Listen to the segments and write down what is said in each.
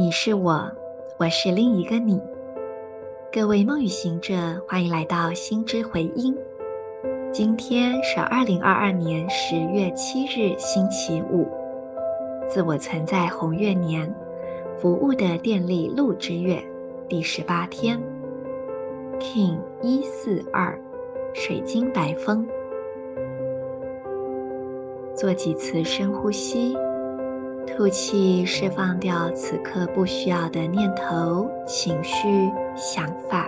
你是我，我是另一个你。各位梦语行者，欢迎来到心之回音。今天是二零二二年十月七日，星期五。自我存在红月年，服务的电力鹿之月，第十八天。，King 一四二，水晶白风。做几次深呼吸。吐气，释放掉此刻不需要的念头、情绪、想法。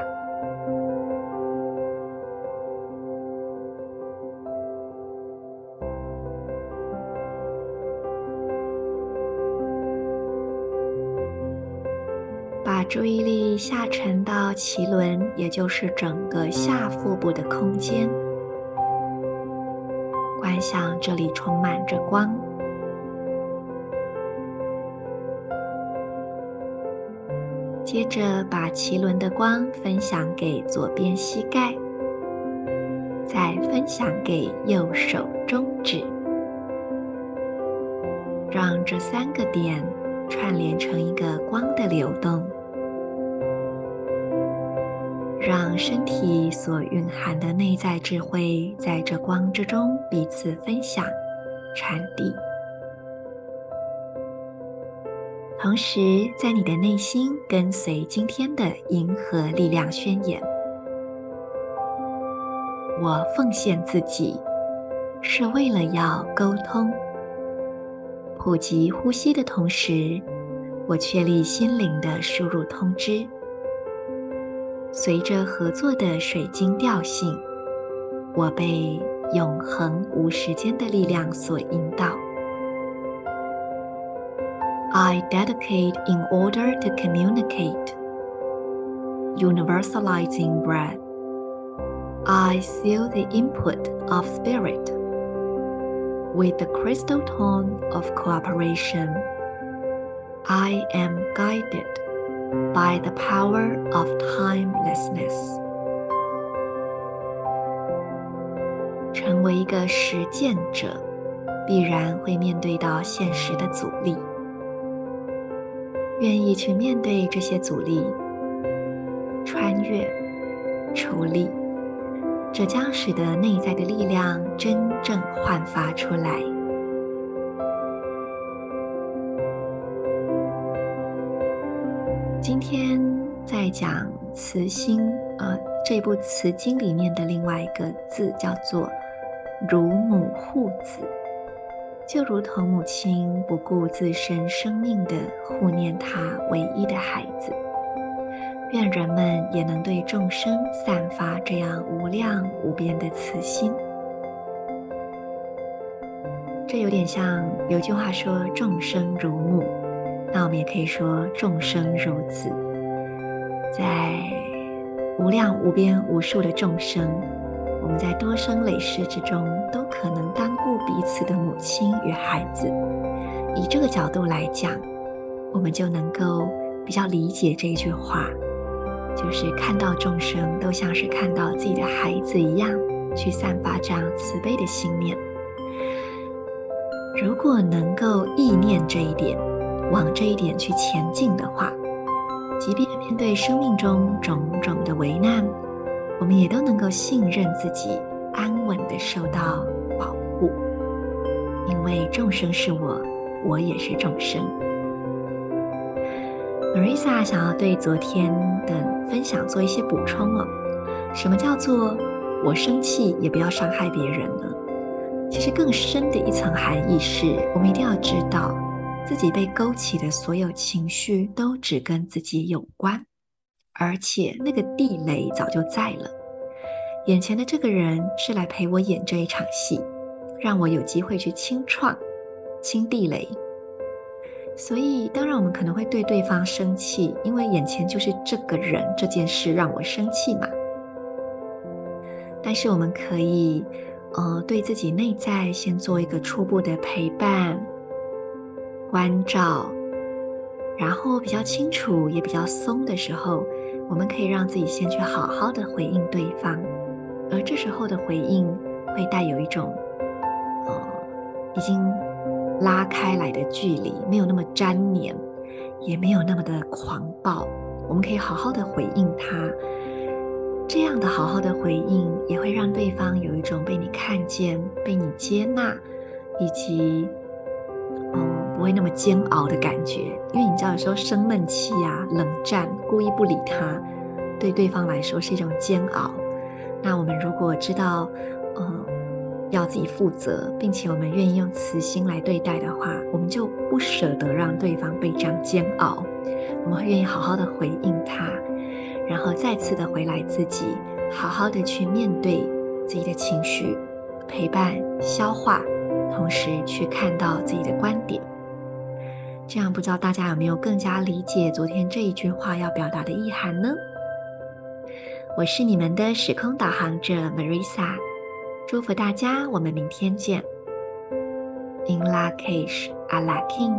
把注意力下沉到脐轮，也就是整个下腹部的空间，观想这里充满着光。接着把脐轮的光分享给左边膝盖，再分享给右手中指，让这三个点串联成一个光的流动，让身体所蕴含的内在智慧在这光之中彼此分享、传递。同时，在你的内心跟随今天的银河力量宣言：我奉献自己，是为了要沟通。普及呼吸的同时，我确立心灵的输入通知。随着合作的水晶调性，我被永恒无时间的力量所引导。I dedicate in order to communicate. Universalizing breath. I seal the input of spirit with the crystal tone of cooperation. I am guided by the power of timelessness. 成为一个实践者，必然会面对到现实的阻力。 愿意去面对这些阻力，穿越、处理，这将使得内在的力量真正焕发出来。今天在讲慈心，呃，这部慈经里面的另外一个字叫做“如母护子”。就如同母亲不顾自身生命的护念她唯一的孩子，愿人们也能对众生散发这样无量无边的慈心。这有点像有句话说“众生如母”，那我们也可以说“众生如子”。在无量无边无数的众生，我们在多生累世之中都可能当彼此的母亲与孩子，以这个角度来讲，我们就能够比较理解这句话，就是看到众生都像是看到自己的孩子一样，去散发这样慈悲的心念。如果能够意念这一点，往这一点去前进的话，即便面对生命中种种的危难，我们也都能够信任自己，安稳地受到。因为众生是我，我也是众生。Marisa 想要对昨天的分享做一些补充哦。什么叫做我生气也不要伤害别人呢？其实更深的一层含义是，我们一定要知道，自己被勾起的所有情绪都只跟自己有关，而且那个地雷早就在了。眼前的这个人是来陪我演这一场戏。让我有机会去清创、清地雷。所以，当然我们可能会对对方生气，因为眼前就是这个人这件事让我生气嘛。但是，我们可以，呃，对自己内在先做一个初步的陪伴、关照，然后比较清楚也比较松的时候，我们可以让自己先去好好的回应对方，而这时候的回应会带有一种。已经拉开来的距离没有那么粘黏，也没有那么的狂暴，我们可以好好的回应他。这样的好好的回应，也会让对方有一种被你看见、被你接纳，以及嗯不会那么煎熬的感觉。因为你知道，有时候生闷气啊、冷战、故意不理他，对对方来说是一种煎熬。那我们如果知道，嗯。要自己负责，并且我们愿意用慈心来对待的话，我们就不舍得让对方被这样煎熬。我们会愿意好好的回应他，然后再次的回来自己，好好的去面对自己的情绪，陪伴、消化，同时去看到自己的观点。这样不知道大家有没有更加理解昨天这一句话要表达的意涵呢？我是你们的时空导航者 Marisa。祝福大家，我们明天见。In lak'ech ala k'in